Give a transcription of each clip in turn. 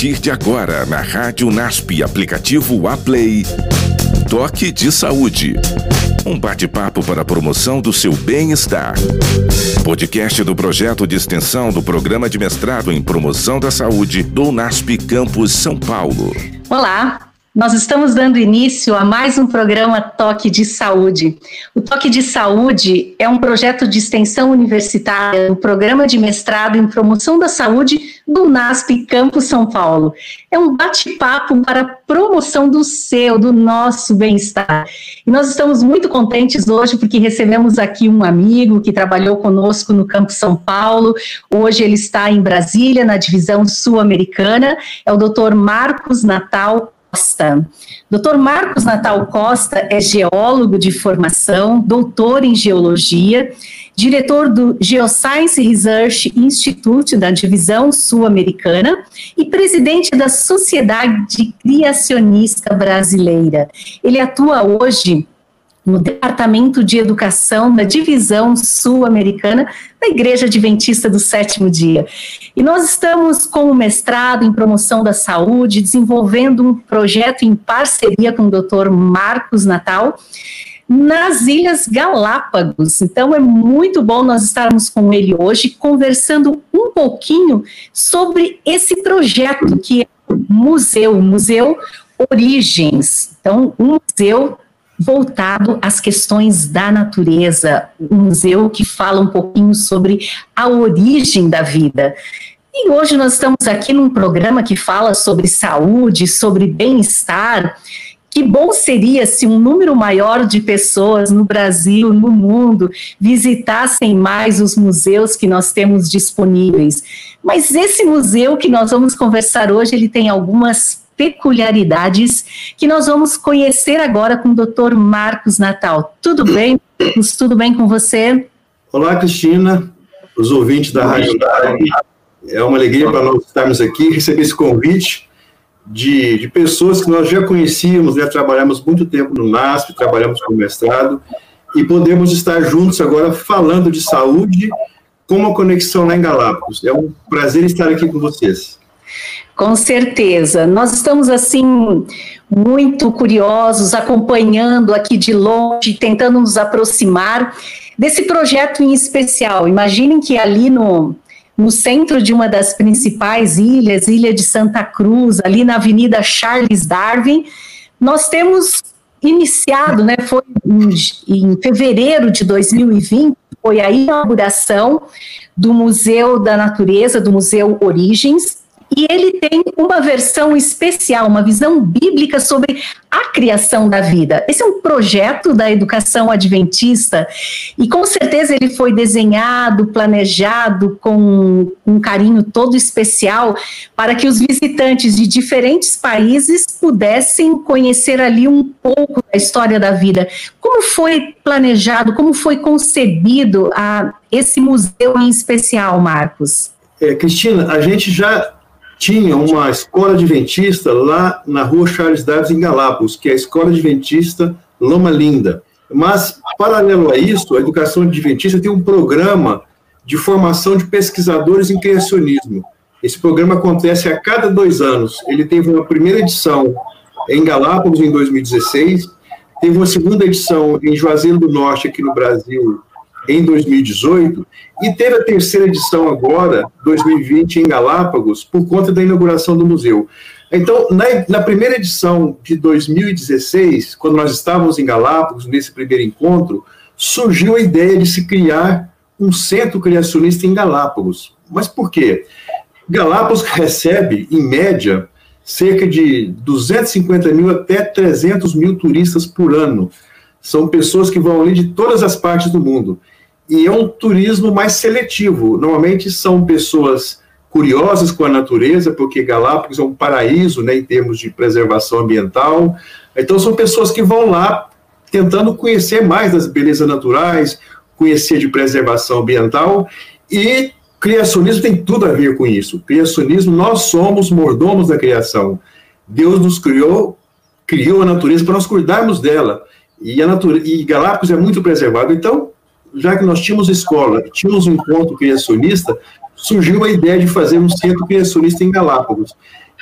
partir de agora na Rádio NASP, aplicativo Aplay. Toque de Saúde. Um bate-papo para a promoção do seu bem-estar. Podcast do projeto de extensão do Programa de Mestrado em Promoção da Saúde do NASP Campus São Paulo. Olá, nós estamos dando início a mais um programa Toque de Saúde. O Toque de Saúde é um projeto de extensão universitária do Programa de Mestrado em Promoção da Saúde do NASP Campo São Paulo. É um bate-papo para a promoção do seu, do nosso bem-estar. E nós estamos muito contentes hoje porque recebemos aqui um amigo que trabalhou conosco no Campo São Paulo. Hoje ele está em Brasília, na divisão sul-americana. É o Dr. Marcos Natal Costa. Dr. Marcos Natal Costa é geólogo de formação, doutor em geologia, diretor do Geoscience Research Institute da Divisão Sul-Americana e presidente da Sociedade Criacionista Brasileira. Ele atua hoje no Departamento de Educação da Divisão Sul-Americana da Igreja Adventista do Sétimo Dia. E nós estamos com o mestrado em promoção da saúde, desenvolvendo um projeto em parceria com o Dr. Marcos Natal nas Ilhas Galápagos. Então é muito bom nós estarmos com ele hoje conversando um pouquinho sobre esse projeto que é o Museu, Museu Origens. Então, um museu voltado às questões da natureza, um museu que fala um pouquinho sobre a origem da vida. E hoje nós estamos aqui num programa que fala sobre saúde, sobre bem-estar. Que bom seria se um número maior de pessoas no Brasil, no mundo, visitassem mais os museus que nós temos disponíveis. Mas esse museu que nós vamos conversar hoje, ele tem algumas peculiaridades que nós vamos conhecer agora com o Dr. Marcos Natal. Tudo bem, Marcos? Tudo bem com você? Olá, Cristina, os ouvintes da Rádio É uma alegria para nós estarmos aqui, receber esse convite de, de pessoas que nós já conhecíamos, já trabalhamos muito tempo no NASP, trabalhamos com mestrado, e podemos estar juntos agora falando de saúde com uma conexão lá em Galápagos. É um prazer estar aqui com vocês. Com certeza. Nós estamos assim muito curiosos, acompanhando aqui de longe, tentando nos aproximar desse projeto em especial. Imaginem que ali no, no centro de uma das principais ilhas, Ilha de Santa Cruz, ali na Avenida Charles Darwin, nós temos iniciado, né, foi em, em fevereiro de 2020, foi a inauguração do Museu da Natureza, do Museu Origens, e ele tem uma versão especial, uma visão bíblica sobre a criação da vida. Esse é um projeto da educação adventista e com certeza ele foi desenhado, planejado com um carinho todo especial para que os visitantes de diferentes países pudessem conhecer ali um pouco da história da vida. Como foi planejado, como foi concebido a, esse museu em especial, Marcos? É, Cristina, a gente já tinha uma escola adventista lá na rua Charles Davis, em Galápagos, que é a Escola Adventista Loma Linda. Mas, paralelo a isso, a educação adventista tem um programa de formação de pesquisadores em criacionismo. Esse programa acontece a cada dois anos. Ele teve uma primeira edição em Galápagos, em 2016, teve uma segunda edição em Juazeiro do Norte, aqui no Brasil, em 2018, e teve a terceira edição agora, 2020, em Galápagos, por conta da inauguração do museu. Então, na, na, primeira edição de 2016, quando nós estávamos em Galápagos, nesse primeiro encontro, surgiu a ideia de se criar um centro criacionista em Galápagos. Mas por quê? Galápagos recebe, em média, cerca de 250 mil até 300 mil turistas por ano. São pessoas que vão ali de todas as partes do mundo e é um turismo mais seletivo. Normalmente são pessoas curiosas com a natureza, porque Galápagos é um paraíso, né, em termos de preservação ambiental. Então são pessoas que vão lá tentando conhecer mais das belezas naturais, conhecer de preservação ambiental e criacionismo tem tudo a ver com isso. Criacionismo, nós somos mordomos da criação. Deus nos criou, criou a natureza para nós cuidarmos dela. E a natureza, e Galápagos é muito preservado. Então, já que nós tínhamos escola, tínhamos um encontro criacionista, surgiu a ideia de fazer um centro criacionista em Galápagos.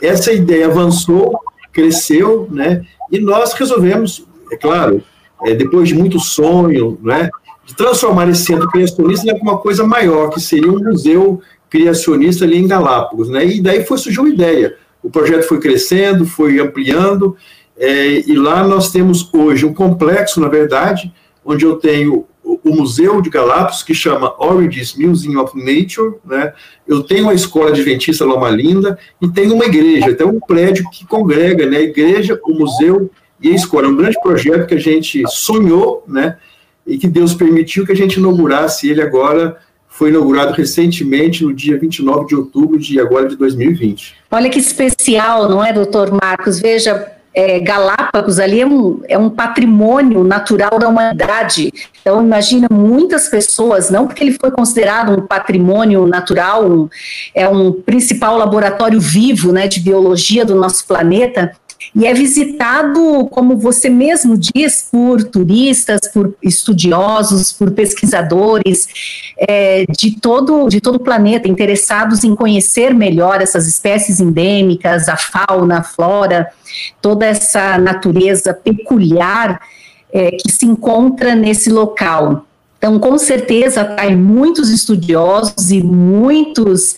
essa ideia avançou, cresceu, né? E nós resolvemos, é claro, é, depois de muito sonho, né? De transformar esse centro criacionista em uma coisa maior, que seria um museu criacionista ali em Galápagos, né? E daí foi surgiu uma ideia. O projeto foi crescendo, foi ampliando, é, e lá nós temos hoje um complexo, na verdade, onde eu tenho o Museu de Galápagos, que chama Origins Museum of Nature, né? Eu tenho a Escola Adventista Loma Linda e tenho uma igreja, tem um prédio que congrega, né? A igreja, o museu e a escola. É um grande projeto que a gente sonhou, né? E que Deus permitiu que a gente inaugurasse ele agora foi inaugurado recentemente no dia 29 de outubro de agora de 2020. Olha que especial, não é, doutor Marcos? Veja, é, Galápagos ali é um, é um patrimônio natural da humanidade. Então, imagina muitas pessoas, não porque ele foi considerado um patrimônio natural, um, é um principal laboratório vivo né, de biologia do nosso planeta, e é visitado, como você mesmo diz, por turistas, por estudiosos, por pesquisadores é, de, todo, de todo o planeta, interessados em conhecer melhor essas espécies endêmicas, a fauna, a flora, toda essa natureza peculiar é, que se encontra nesse local. Então, com certeza, atrai muitos estudiosos e muitos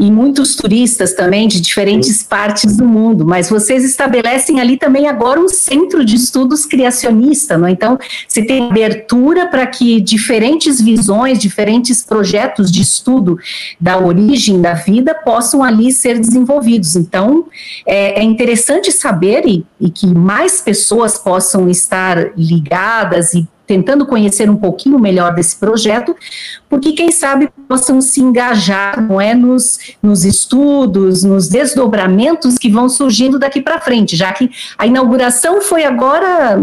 e muitos turistas também de diferentes partes do mundo. Mas vocês estabelecem ali também agora um centro de estudos criacionista, não? É? Então, você tem abertura para que diferentes visões, diferentes projetos de estudo da origem da vida possam ali ser desenvolvidos. Então, é, é interessante saber e, e que mais pessoas possam estar ligadas e tentando conhecer um pouquinho melhor desse projeto, porque quem sabe possam se engajar, não é, nos, nos estudos, nos desdobramentos que vão surgindo daqui para frente, já que a inauguração foi agora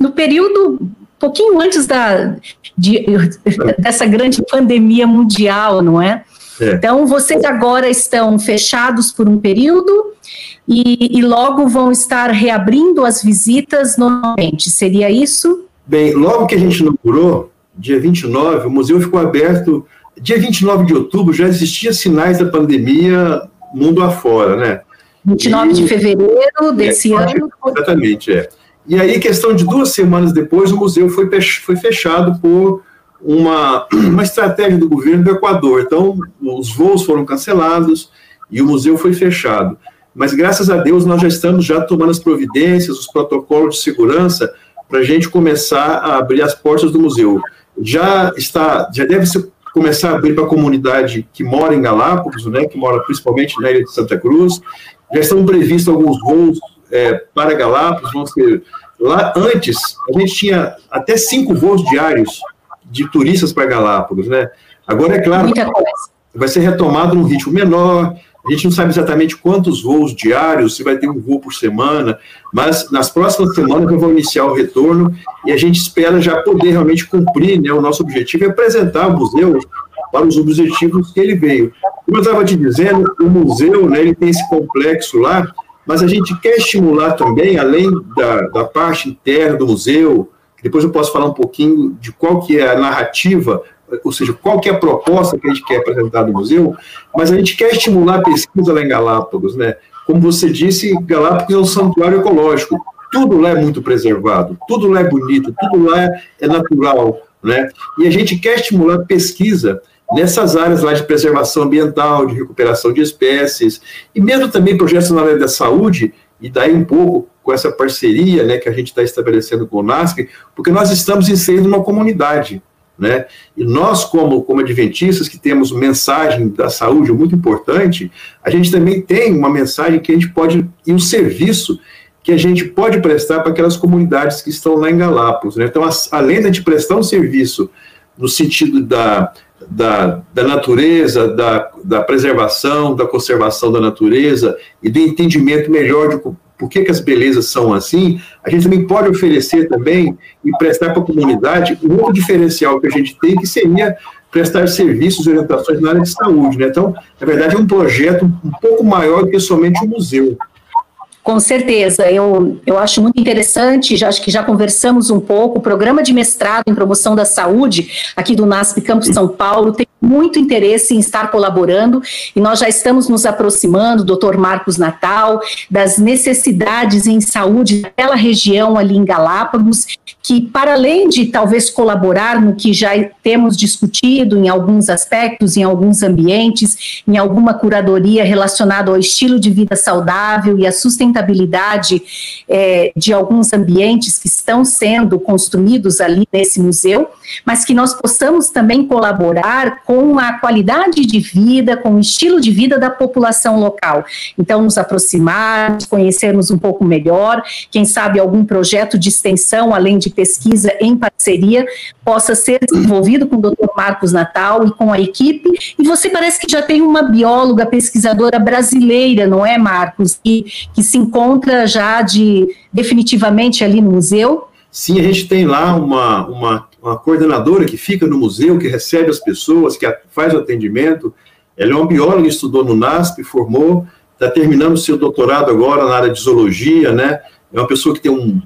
no período pouquinho antes da, de, dessa grande pandemia mundial, não é? é? Então, vocês agora estão fechados por um período e, e logo vão estar reabrindo as visitas normalmente, seria isso? Bem, logo que a gente inaugurou, dia 29, o museu ficou aberto. Dia 29 de outubro já existia sinais da pandemia mundo afora, né? 29 e, de fevereiro desse é, ano. Exatamente, é. E aí, questão de duas semanas depois, o museu foi, foi fechado por uma, uma estratégia do governo do Equador. Então, os voos foram cancelados e o museu foi fechado. Mas, graças a Deus, nós já estamos já tomando as providências, os protocolos de segurança para a gente começar a abrir as portas do museu. Já está, já deve ser, começar a abrir para a comunidade que mora em Galápagos, né, que mora principalmente na ilha de Santa Cruz. Já estão previstos alguns voos é, para Galápagos, vão ser lá antes a gente tinha até cinco voos diários de turistas para Galápagos, né? Agora é claro, vai ser retomado num ritmo menor, a gente não sabe exatamente quantos voos diários, se vai ter um voo por semana, mas nas próximas semanas eu vou iniciar o retorno e a gente espera já poder realmente cumprir, né, o nosso objetivo é apresentar o museu para os objetivos que ele veio. Como eu estava te dizendo, o museu, né, ele tem esse complexo lá, mas a gente quer estimular também, além da, da parte interna do museu, depois eu posso falar um pouquinho de qual que é a narrativa ou seja, qual que é a proposta que a gente quer apresentar no museu, mas a gente quer estimular a pesquisa lá em Galápagos, né? Como você disse, Galápagos é um santuário ecológico, tudo lá é muito preservado, tudo lá é bonito, tudo lá é natural, né? E a gente quer estimular a pesquisa nessas áreas lá de preservação ambiental, de recuperação de espécies, e mesmo também projetos na área da saúde, e daí um pouco com essa parceria né, que a gente está estabelecendo com o NASC, porque nós estamos inserindo uma comunidade, né? E nós, como, como adventistas, que temos mensagem da saúde muito importante, a gente também tem uma mensagem que a gente pode, e um serviço que a gente pode prestar para aquelas comunidades que estão lá em Galápagos. Né? Então, as, além de a prestar um serviço no sentido da, da, da natureza, da, da preservação, da conservação da natureza e do entendimento melhor de por que, que as belezas são assim, a gente também pode oferecer também e prestar para a comunidade um outro diferencial que a gente tem, que seria prestar serviços e orientações na área de saúde. Né? Então, na verdade, é um projeto um pouco maior do que somente um museu. Com certeza, eu, eu acho muito interessante, já acho que já conversamos um pouco, o programa de mestrado em promoção da saúde aqui do NASP Campus São Paulo tem muito interesse em estar colaborando e nós já estamos nos aproximando, doutor Marcos Natal, das necessidades em saúde daquela região ali em Galápagos, que para além de talvez colaborar no que já temos discutido em alguns aspectos, em alguns ambientes, em alguma curadoria relacionada ao estilo de vida saudável e à sustentabilidade é, de alguns ambientes que estão sendo construídos ali nesse museu, mas que nós possamos também colaborar com a qualidade de vida, com o estilo de vida da população local. Então, nos aproximar, conhecermos um pouco melhor, quem sabe algum projeto de extensão, além de pesquisa em parceria, possa ser desenvolvido com o Dr. Marcos Natal e com a equipe. E você parece que já tem uma bióloga pesquisadora brasileira, não é, Marcos, que, que se encontra já de definitivamente ali no museu? Sim, a gente tem lá uma, uma, uma coordenadora que fica no museu, que recebe as pessoas, que faz o atendimento. Ela é uma bióloga, estudou no NASP, formou, está terminando seu doutorado agora na área de zoologia, né? É uma pessoa que tem um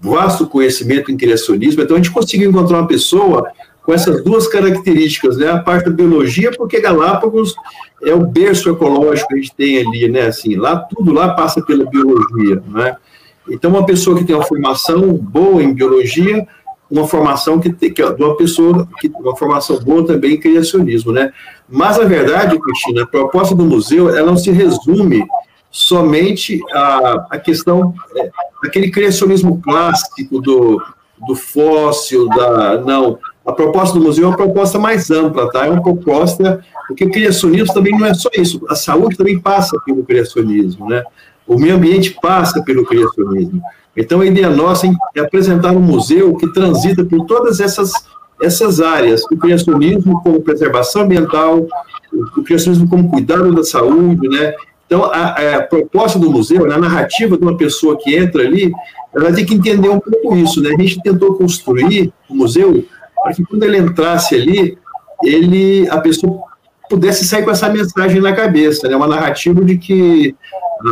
vasto conhecimento em criacionismo. Então, a gente conseguiu encontrar uma pessoa com essas duas características, né? A parte da biologia, porque Galápagos é o berço ecológico que a gente tem ali, né? Assim, lá tudo lá passa pela biologia, né? Então, uma pessoa que tem uma formação boa em biologia, uma formação que tem, que uma pessoa que uma formação boa também em criacionismo, né? Mas a verdade, Cristina, a proposta do museu, ela não se resume somente à, à questão é, aquele criacionismo clássico do, do fóssil, da não. A proposta do museu é uma proposta mais ampla, tá? É uma proposta porque criacionismo também não é só isso. A saúde também passa pelo criacionismo, né? O meio ambiente passa pelo criacionismo. Então, a ideia nossa é apresentar um museu que transita por todas essas, essas áreas, o criacionismo como preservação ambiental, o criacionismo como cuidado da saúde, né? Então, a, a, proposta do museu, né, a narrativa de uma pessoa que entra ali, ela tem que entender um pouco isso, né? A gente tentou construir o museu para que quando ele entrasse ali, ele, a pessoa pudesse sair com essa mensagem na cabeça, né? Uma narrativa de que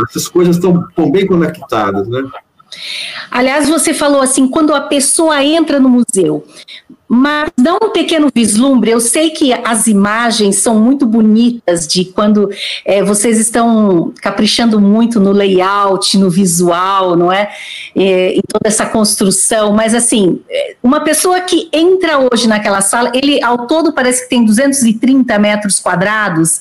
essas coisas estão, estão bem conectadas, né? Aliás, você falou assim, quando a pessoa entra no museu, mas dá um pequeno vislumbre. Eu sei que as imagens são muito bonitas de quando é, vocês estão caprichando muito no layout, no visual, não é? é? Em toda essa construção. Mas assim, é, uma pessoa que entra hoje naquela sala, ele ao todo parece que tem 230 metros quadrados.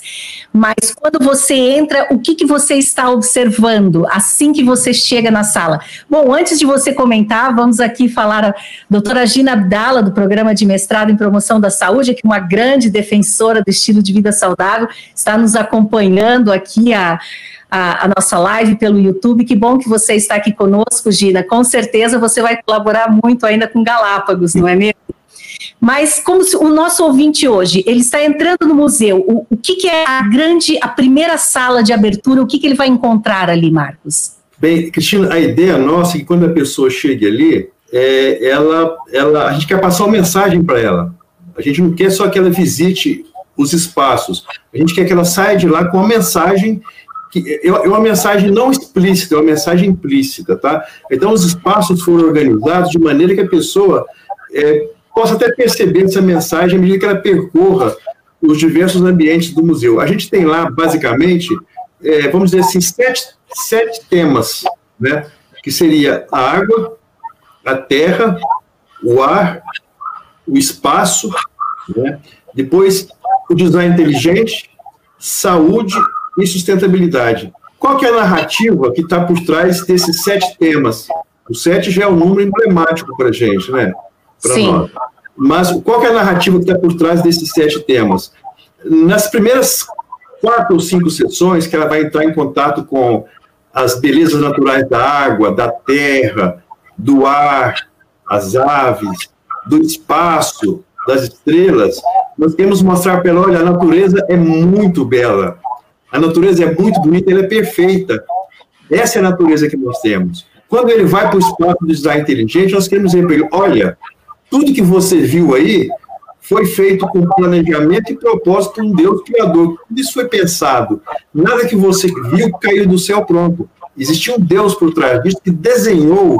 Mas quando você entra, o que que você está observando assim que você chega na sala? Bom, antes de você comentar, vamos aqui falar a doutora Gina Abdala do programa programa de mestrado em promoção da saúde, que uma grande defensora do estilo de vida saudável, está nos acompanhando aqui a, a, a, nossa live pelo YouTube. Que bom que você está aqui conosco, Gina. Com certeza você vai colaborar muito ainda com Galápagos, não é mesmo? Mas como o nosso ouvinte hoje, ele está entrando no museu, o, o que, que, é a grande, a primeira sala de abertura, o que, que ele vai encontrar ali, Marcos? Bem, Cristina, a ideia nossa é que quando a pessoa chega ali, é, ela, ela, a gente quer passar uma mensagem para ela. A gente não quer só que ela visite os espaços. A gente quer que ela saia de lá com uma mensagem que é, é uma mensagem não explícita, é uma mensagem implícita, tá? Então os espaços foram organizados de maneira que a pessoa é, possa até perceber essa mensagem à medida que ela percorra os diversos ambientes do museu. A gente tem lá basicamente, é, vamos dizer assim, sete, sete temas, né? Que seria a água, a terra, o ar, o espaço, né? depois o design inteligente, saúde e sustentabilidade. Qual que é a narrativa que está por trás desses sete temas? O sete já é um número emblemático para a gente, né? Pra Sim. Nós. Mas qual que é a narrativa que está por trás desses sete temas? Nas primeiras quatro ou cinco sessões, que ela vai entrar em contato com as belezas naturais da água, da terra, do ar, as aves, do espaço, das estrelas, nós queremos mostrar para ela, olha, a natureza é muito bela, a natureza é muito bonita, ela é perfeita. Essa é a natureza que nós temos. Quando ele vai para o espaço do design inteligente, nós queremos dizer para ele, olha, tudo que você viu aí foi feito com planejamento e propósito de um Deus criador. Tudo isso foi pensado. Nada que você viu caiu do céu pronto. Existia um Deus por trás disso que desenhou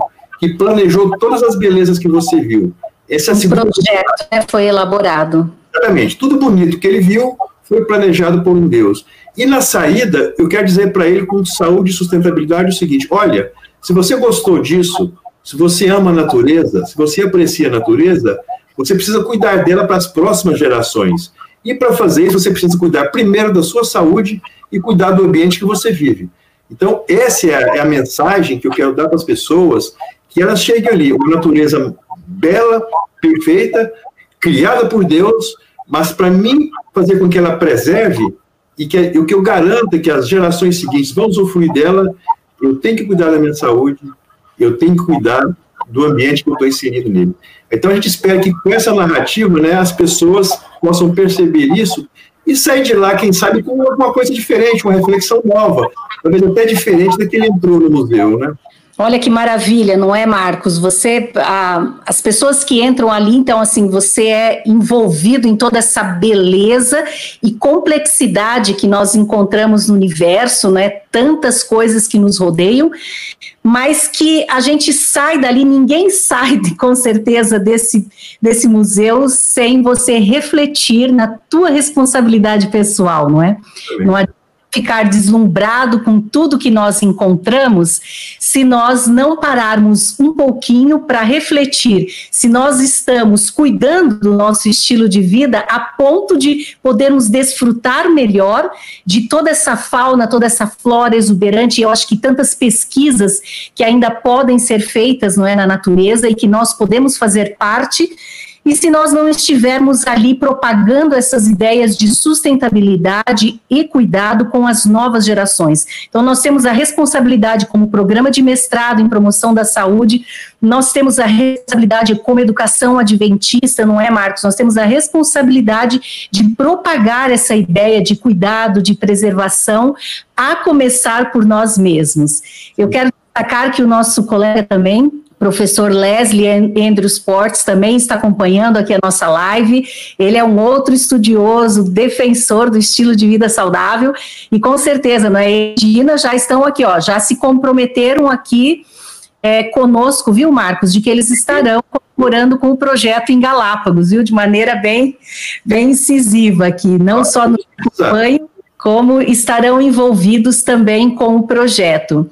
planejou todas as belezas que você viu. Esse é o projeto né, foi elaborado. Exatamente. Tudo bonito que ele viu foi planejado por um Deus. E na saída, eu quero dizer para ele com saúde e sustentabilidade o seguinte: olha, se você gostou disso, se você ama a natureza, se você aprecia a natureza, você precisa cuidar dela para as próximas gerações. E para fazer isso, você precisa cuidar primeiro da sua saúde e cuidar do ambiente que você vive. Então, essa é a, é a mensagem que eu quero dar para as pessoas, que elas cheguem ali, uma natureza bela, perfeita, criada por Deus, mas para mim fazer com que ela preserve e que o que eu garanto é que as gerações seguintes vão usufruir dela, eu tenho que cuidar da minha saúde, eu tenho que cuidar do ambiente que eu estou inserido nele. Então a gente espera que com essa narrativa, né, as pessoas possam perceber isso e sair de lá, quem sabe, com alguma coisa diferente, uma reflexão nova, talvez até diferente da que ele entrou no museu, né? Olha que maravilha, não é, Marcos? Você, ah, as pessoas que entram ali, então, assim, você é envolvido em toda essa beleza e complexidade que nós encontramos no universo, né? Tantas coisas que nos rodeiam, mas que a gente sai dali, ninguém sai, com certeza, desse, desse museu sem você refletir na tua responsabilidade pessoal, não é? Não adianta ficar deslumbrado com tudo que nós encontramos se nós não pararmos um pouquinho para refletir se nós estamos cuidando do nosso estilo de vida a ponto de podermos desfrutar melhor de toda essa fauna, toda essa flora exuberante. Eu acho que tantas pesquisas que ainda podem ser feitas não é, na natureza e que nós podemos fazer parte e se nós não estivermos ali propagando essas ideias de sustentabilidade e cuidado com as novas gerações. Então, nós temos a responsabilidade como programa de mestrado em promoção da saúde, nós temos a responsabilidade como educação adventista, não é, Marcos? Nós temos a responsabilidade de propagar essa ideia de cuidado, de preservação, a começar por nós mesmos. Eu quero destacar que o nosso colega também, professor Leslie Andrews Portes também está acompanhando aqui a nossa live. Ele é um outro estudioso, defensor do estilo de vida saudável e com certeza, não é? Dina já estão aqui, ó, já se comprometeram aqui é, conosco, viu, Marcos, de que eles estarão colaborando com o projeto em Galápagos, viu, de maneira bem, bem incisiva aqui, não só no acompanho, como estarão envolvidos também com o projeto.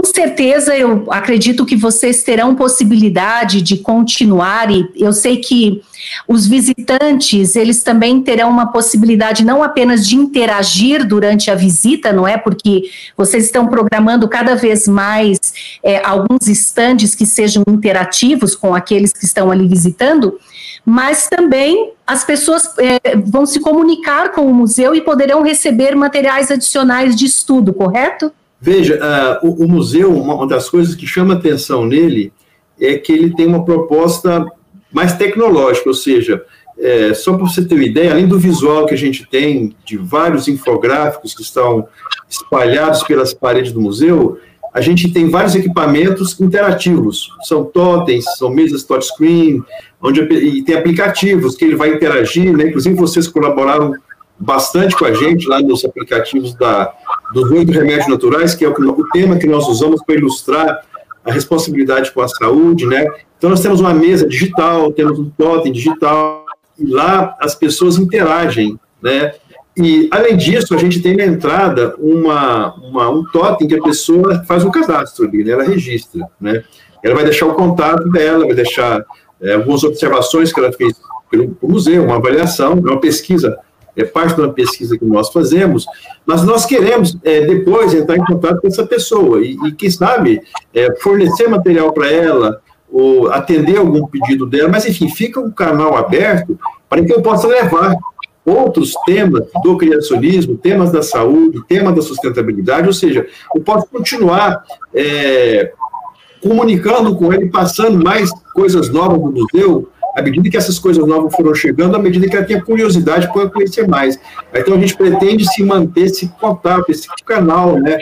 Com certeza, eu acredito que vocês terão possibilidade de continuar, e eu sei que os visitantes, eles também terão uma possibilidade não apenas de interagir durante a visita, não é? Porque vocês estão programando cada vez mais é, alguns estandes que sejam interativos com aqueles que estão ali visitando, mas também as pessoas é, vão se comunicar com o museu e poderão receber materiais adicionais de estudo, correto? Veja, uh, o, o, museu, uma das coisas que chama atenção nele é que ele tem uma proposta mais tecnológica, ou seja, é, só para você ter uma ideia, além do visual que a gente tem, de vários infográficos que estão espalhados pelas paredes do museu, a gente tem vários equipamentos interativos. São totens, são mesas touchscreen, onde e tem aplicativos que ele vai interagir, né? Inclusive vocês colaboraram bastante com a gente lá nos aplicativos da, dos oito remédios naturais, que é o, tema que nós usamos para ilustrar a responsabilidade com a saúde, né? Então, nós temos uma mesa digital, temos um totem digital, e lá as pessoas interagem, né? E, além disso, a gente tem na entrada uma, uma, um totem que a pessoa faz um cadastro ali, né? Ela registra, né? Ela vai deixar o contato dela, vai deixar é, algumas observações que ela fez pelo museu, uma avaliação, uma pesquisa é parte de uma pesquisa que nós fazemos, mas nós queremos é, depois entrar em contato com essa pessoa e, e quem sabe, é, fornecer material para ela, ou atender algum pedido dela, mas enfim, fica um canal aberto para que eu possa levar outros temas do criacionismo, temas da saúde, temas da sustentabilidade, ou seja, eu posso continuar é, comunicando com ele, passando mais coisas novas do museu, à medida que essas coisas novas foram chegando, à medida que ela tinha curiosidade para conhecer mais. Então a gente pretende se manter esse contato, esse canal, né,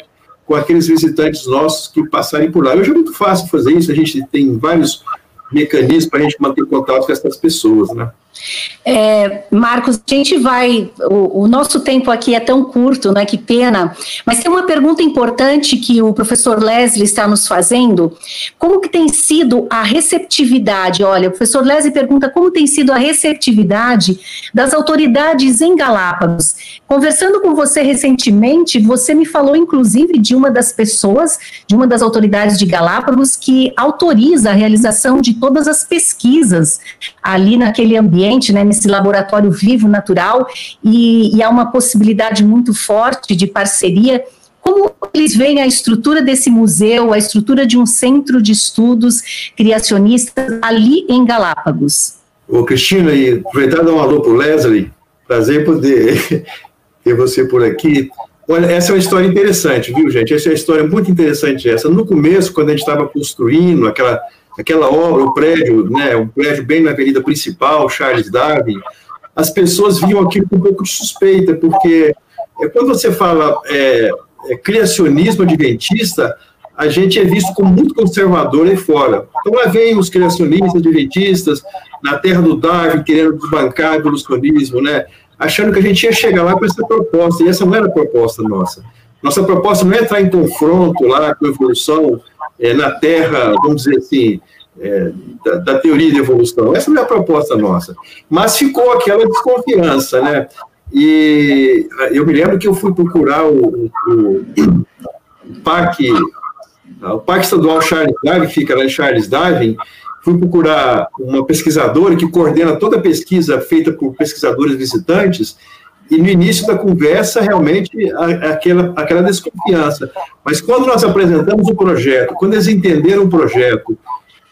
com aqueles visitantes nossos que passarem por lá. Hoje é muito fácil fazer isso, a gente tem vários mecanismos para a gente manter contato com essas pessoas, né? É, Marcos, a gente vai. O, o, nosso tempo aqui é tão curto, né? Que pena. Mas tem uma pergunta importante que o professor Leslie está nos fazendo. Como que tem sido a receptividade? Olha, o professor Leslie pergunta como tem sido a receptividade das autoridades em Galápagos. Conversando com você recentemente, você me falou, inclusive, de uma das pessoas, de uma das autoridades de Galápagos, que autoriza a realização de todas as pesquisas ali naquele ambiente, né? nesse laboratório vivo, natural, e, e há uma possibilidade muito forte de parceria. Como eles veem a estrutura desse museu, a estrutura de um centro de estudos criacionistas ali em Galápagos? Ô, Cristina, e aproveitar dar um alô para o Leslie, prazer poder ter você por aqui. Olha, essa é uma história interessante, viu, gente? Essa é uma história muito interessante. Essa. No começo, quando a gente estava construindo aquela aquela obra, o prédio, né, um prédio bem na avenida principal, Charles Darwin, as pessoas viam aquilo com um pouco de suspeita, porque é, quando você fala é, é, criacionismo adventista, a gente é visto como muito conservador aí fora. Então lá vem os criacionistas adventistas, na terra do Darwin, querendo desbancar o evolucionismo, né, achando que a gente ia chegar lá com essa proposta, e essa não era a proposta nossa. Nossa proposta não é entrar em confronto lá com a evolução, é, na Terra, vamos dizer assim, é, da, da, teoria de evolução. Essa não é a proposta nossa. Mas ficou aquela desconfiança, né? E eu me lembro que eu fui procurar o, o, o Parque, o Parque Estadual Charles Darwin, fica lá em Charles Darwin, fui procurar uma pesquisadora que coordena toda a pesquisa feita por pesquisadores visitantes, e no início da conversa, realmente, aquela, aquela desconfiança. Mas quando nós apresentamos o projeto, quando eles entenderam o projeto,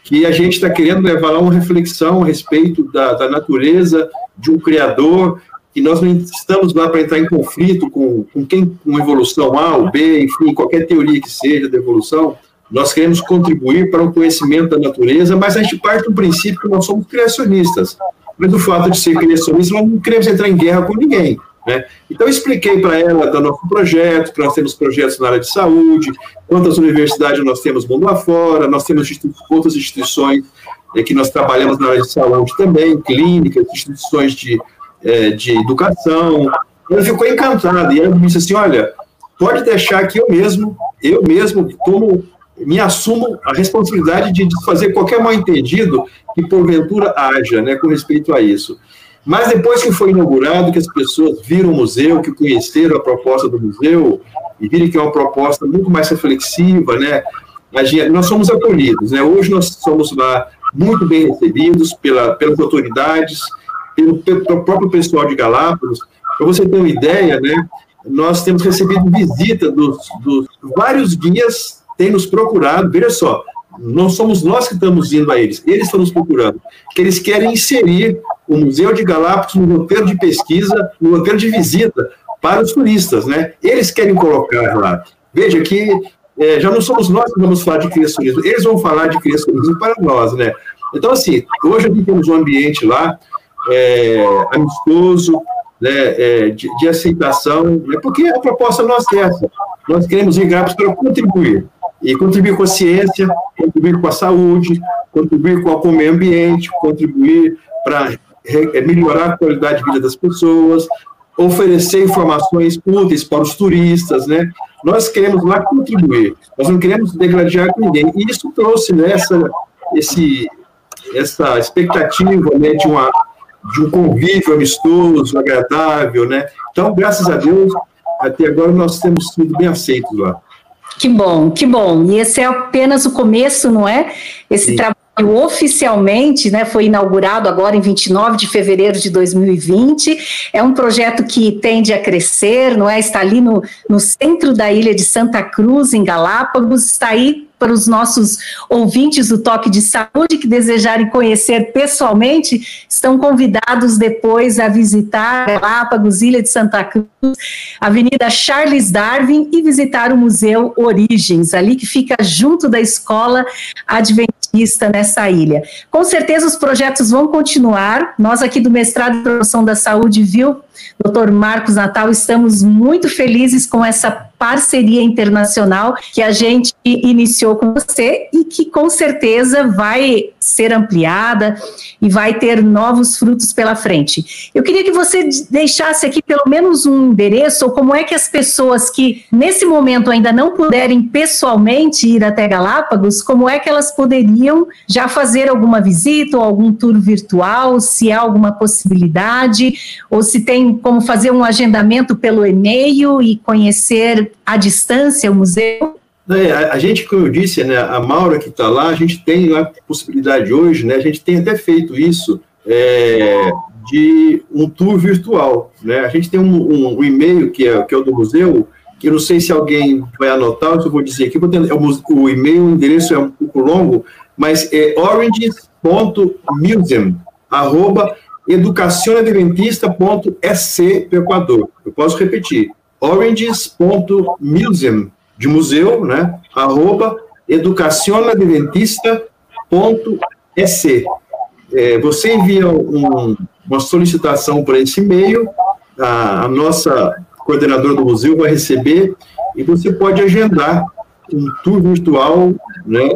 que a gente está querendo levar lá uma reflexão a respeito da, da natureza de um criador, que nós não estamos lá para entrar em conflito com, com quem, com evolução A ou B, enfim, qualquer teoria que seja da evolução, nós queremos contribuir para o conhecimento da natureza, mas a gente parte do princípio que nós somos criacionistas mas o fato de ser criacionista, não queremos entrar em guerra com ninguém. Né? Então, eu expliquei para ela do nosso projeto, que nós temos projetos na área de saúde, quantas universidades nós temos mundo afora, nós temos outras instituições é, que nós trabalhamos na área de saúde também, clínicas, instituições de, é, de educação. Ela ficou encantada e ela disse assim: olha, pode deixar que eu mesmo, eu mesmo tomo me assumo a responsabilidade de fazer qualquer mal entendido que porventura haja, né, com respeito a isso. Mas depois que foi inaugurado, que as pessoas viram o museu, que conheceram a proposta do museu e viram que é uma proposta muito mais reflexiva, né, nós somos acolhidos, né, hoje nós somos lá muito bem recebidos pela, pelas autoridades, pelo, pelo próprio pessoal de Galápagos. Para você ter uma ideia, né, nós temos recebido visita dos, dos vários guias têm nos procurado, veja só, não somos nós que estamos indo a eles, eles estão nos procurando, que eles querem inserir o Museu de Galápagos no roteiro de pesquisa, no roteiro de visita para os turistas, né? Eles querem colocar lá. Veja que é, já não somos nós que vamos falar de criacionismo, eles vão falar de criacionismo para nós, né? Então, assim, hoje aqui temos um ambiente lá é, amistoso, né, é, de, de, aceitação, né, porque a proposta nossa é essa. Nós queremos ir para contribuir e contribuir com a ciência, contribuir com a saúde, contribuir com o meio ambiente, contribuir para é, melhorar a qualidade de vida das pessoas, oferecer informações úteis para os turistas, né? Nós queremos lá contribuir, nós não queremos degradar ninguém. E isso trouxe nessa né, esse, essa expectativa né, de, uma, de um convívio amistoso, agradável, né? Então, graças a Deus, até agora nós temos sido bem aceitos lá. Que bom, que bom. E esse é apenas o começo, não é? Esse Sim. trabalho oficialmente, né, foi inaugurado agora em 29 de fevereiro de 2020. É um projeto que tende a crescer, não é? Está ali no, no centro da ilha de Santa Cruz, em Galápagos, está aí para os nossos ouvintes do Toque de Saúde que desejarem conhecer pessoalmente, estão convidados depois a visitar Galápagos, Ilha de Santa Cruz, Avenida Charles Darwin e visitar o Museu Origens, ali que fica junto da escola adventista nessa ilha. Com certeza os projetos vão continuar. Nós aqui do Mestrado em Promoção da Saúde, viu? Dr. Marcos Natal, estamos muito felizes com essa parceria internacional que a gente iniciou com você e que com certeza vai ser ampliada e vai ter novos frutos pela frente. Eu queria que você deixasse aqui pelo menos um endereço ou como é que as pessoas que nesse momento ainda não puderem pessoalmente ir até Galápagos, como é que elas poderiam já fazer alguma visita ou algum tour virtual, se há alguma possibilidade, ou se tem como fazer um agendamento pelo e-mail e conhecer à distância o museu? É, a, a, gente, como eu disse, né, a Maura que está lá, a gente tem a possibilidade hoje, né, a gente tem até feito isso, é, de um tour virtual. Né? A gente tem um, um, um, e-mail que é, que é o do museu, que não sei se alguém vai anotar, eu vou dizer aqui, vou ter, é o, o e-mail, o endereço é um pouco longo, mas é oranges.museum, arroba educacionadventista.sc do Equador. Eu posso repetir, oranges.museum, de museu, né, arroba educacionadventista.sc. É, você envia um, uma solicitação para esse e-mail, a, a nossa coordenadora do museu vai receber e você pode agendar um tour virtual né,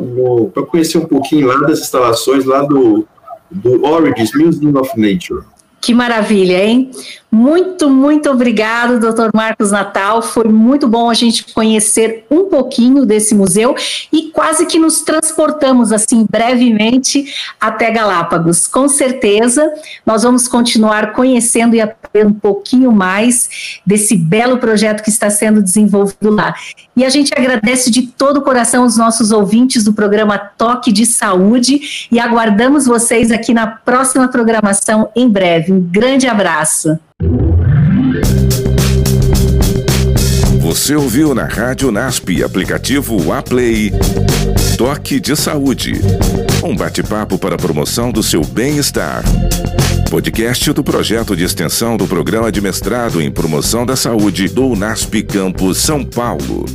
para conhecer um pouquinho lá das instalações lá do, do Origins Museum of Nature. Que maravilha, hein? Muito, muito obrigado, doutor Marcos Natal. Foi muito bom a gente conhecer um pouquinho desse museu e quase que nos transportamos, assim, brevemente até Galápagos. Com certeza, nós vamos continuar conhecendo e aprendendo um pouquinho mais desse belo projeto que está sendo desenvolvido lá. E a gente agradece de todo o coração os nossos ouvintes do programa Toque de Saúde e aguardamos vocês aqui na próxima programação em breve. Um grande abraço. Você ouviu na Rádio NASP, aplicativo Aplay. Toque de Saúde. Um bate-papo para a promoção do seu bem-estar. Podcast do projeto de extensão do programa de mestrado em promoção da saúde do NASP Campus São Paulo.